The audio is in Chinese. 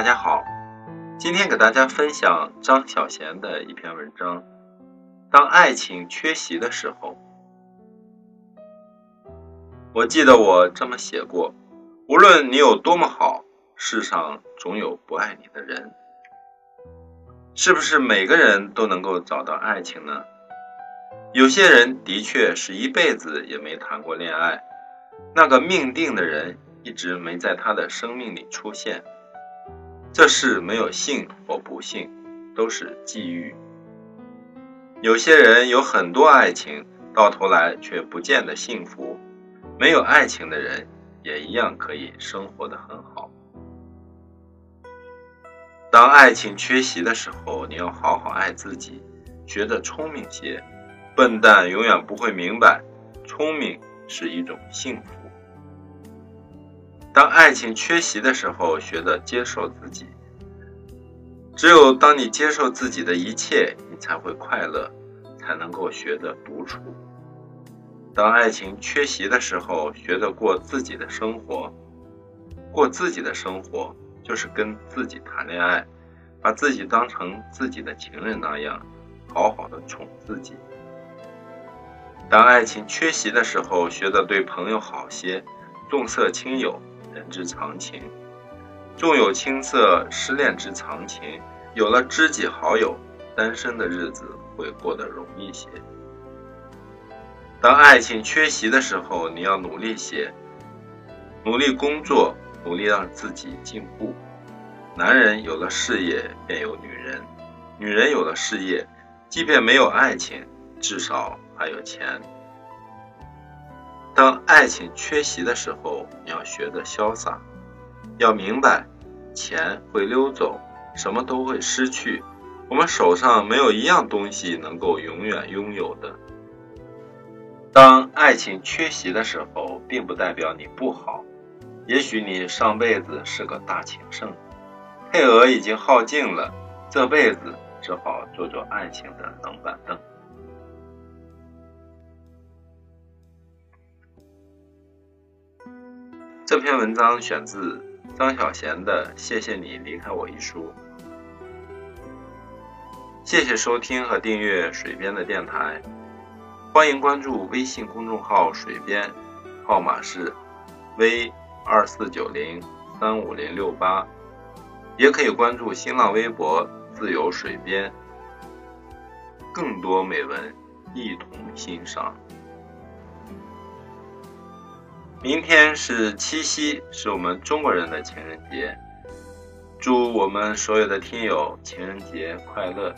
大家好，今天给大家分享张小娴的一篇文章。当爱情缺席的时候，我记得我这么写过：无论你有多么好，世上总有不爱你的人。是不是每个人都能够找到爱情呢？有些人的确是一辈子也没谈过恋爱，那个命定的人一直没在他的生命里出现。这事没有幸或不幸，都是际遇。有些人有很多爱情，到头来却不见得幸福；没有爱情的人也一样可以生活的很好。当爱情缺席的时候，你要好好爱自己，学得聪明些。笨蛋永远不会明白，聪明是一种幸福。当爱情缺席的时候，学着接受自己。只有当你接受自己的一切，你才会快乐，才能够学着独处。当爱情缺席的时候，学着过自己的生活。过自己的生活，就是跟自己谈恋爱，把自己当成自己的情人那样，好好的宠自己。当爱情缺席的时候，学着对朋友好些，重色轻友。人之常情，纵有青涩，失恋之常情。有了知己好友，单身的日子会过得容易些。当爱情缺席的时候，你要努力些，努力工作，努力让自己进步。男人有了事业，便有女人；女人有了事业，即便没有爱情，至少还有钱。当爱情缺席的时候，你要学着潇洒，要明白，钱会溜走，什么都会失去，我们手上没有一样东西能够永远拥有的。当爱情缺席的时候，并不代表你不好，也许你上辈子是个大情圣，配额已经耗尽了，这辈子只好做做爱情的冷板凳。这篇文章选自张小娴的《谢谢你离开我》一书。谢谢收听和订阅水边的电台，欢迎关注微信公众号“水边”，号码是 v 二四九零三五零六八，也可以关注新浪微博“自由水边”，更多美文一同欣赏。明天是七夕，是我们中国人的情人节。祝我们所有的听友情人节快乐！